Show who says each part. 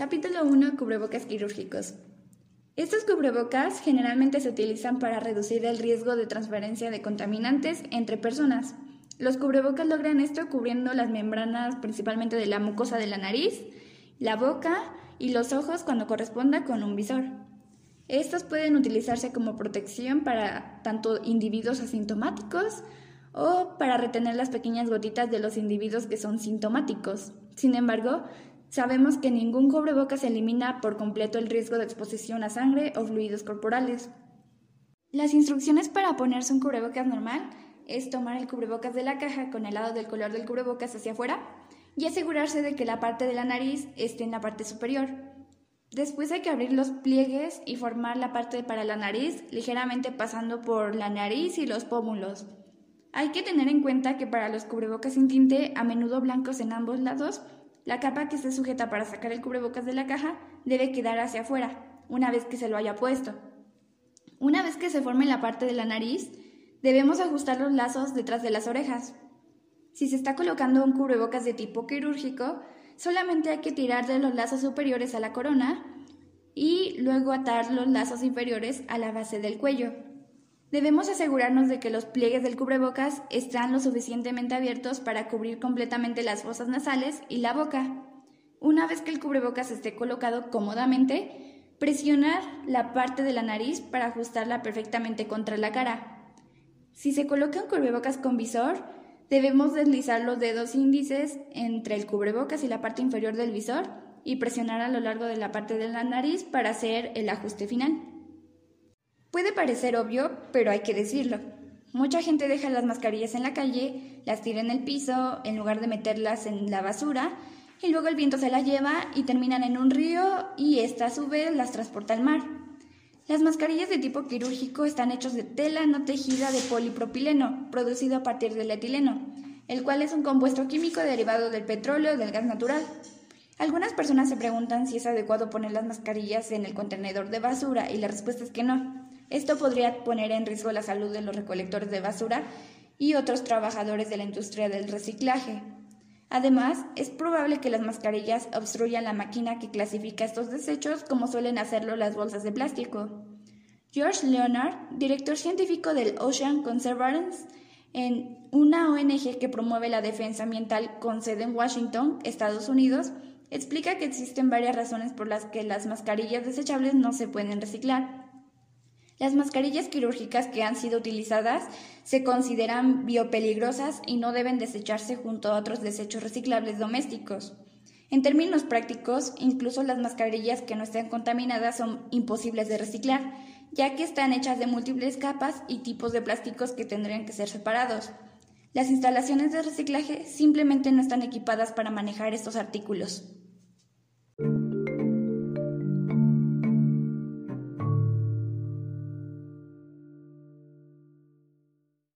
Speaker 1: Capítulo 1. Cubrebocas quirúrgicos. Estos cubrebocas generalmente se utilizan para reducir el riesgo de transferencia de contaminantes entre personas. Los cubrebocas logran esto cubriendo las membranas principalmente de la mucosa de la nariz, la boca y los ojos cuando corresponda con un visor. Estos pueden utilizarse como protección para tanto individuos asintomáticos o para retener las pequeñas gotitas de los individuos que son sintomáticos. Sin embargo, sabemos que ningún cubrebocas elimina por completo el riesgo de exposición a sangre o fluidos corporales. Las instrucciones para ponerse un cubrebocas normal es tomar el cubrebocas de la caja con el lado del color del cubrebocas hacia afuera y asegurarse de que la parte de la nariz esté en la parte superior. Después hay que abrir los pliegues y formar la parte para la nariz ligeramente pasando por la nariz y los pómulos. Hay que tener en cuenta que para los cubrebocas sin tinte, a menudo blancos en ambos lados, la capa que esté sujeta para sacar el cubrebocas de la caja debe quedar hacia afuera, una vez que se lo haya puesto. Una vez que se forme la parte de la nariz, Debemos ajustar los lazos detrás de las orejas. Si se está colocando un cubrebocas de tipo quirúrgico, solamente hay que tirar de los lazos superiores a la corona y luego atar los lazos inferiores a la base del cuello. Debemos asegurarnos de que los pliegues del cubrebocas están lo suficientemente abiertos para cubrir completamente las fosas nasales y la boca. Una vez que el cubrebocas esté colocado cómodamente, presionar la parte de la nariz para ajustarla perfectamente contra la cara. Si se coloca un cubrebocas con visor, debemos deslizar los dedos índices entre el cubrebocas y la parte inferior del visor y presionar a lo largo de la parte de la nariz para hacer el ajuste final. Puede parecer obvio, pero hay que decirlo. Mucha gente deja las mascarillas en la calle, las tira en el piso en lugar de meterlas en la basura y luego el viento se las lleva y terminan en un río y esta a su vez las transporta al mar. Las mascarillas de tipo quirúrgico están hechas de tela no tejida de polipropileno, producido a partir del etileno, el cual es un compuesto químico derivado del petróleo o del gas natural. Algunas personas se preguntan si es adecuado poner las mascarillas en el contenedor de basura y la respuesta es que no. Esto podría poner en riesgo la salud de los recolectores de basura y otros trabajadores de la industria del reciclaje. Además, es probable que las mascarillas obstruyan la máquina que clasifica estos desechos como suelen hacerlo las bolsas de plástico. George Leonard, director científico del Ocean Conservancy, en una ONG que promueve la defensa ambiental con sede en Washington, Estados Unidos, explica que existen varias razones por las que las mascarillas desechables no se pueden reciclar. Las mascarillas quirúrgicas que han sido utilizadas se consideran biopeligrosas y no deben desecharse junto a otros desechos reciclables domésticos. En términos prácticos, incluso las mascarillas que no estén contaminadas son imposibles de reciclar, ya que están hechas de múltiples capas y tipos de plásticos que tendrían que ser separados. Las instalaciones de reciclaje simplemente no están equipadas para manejar estos artículos.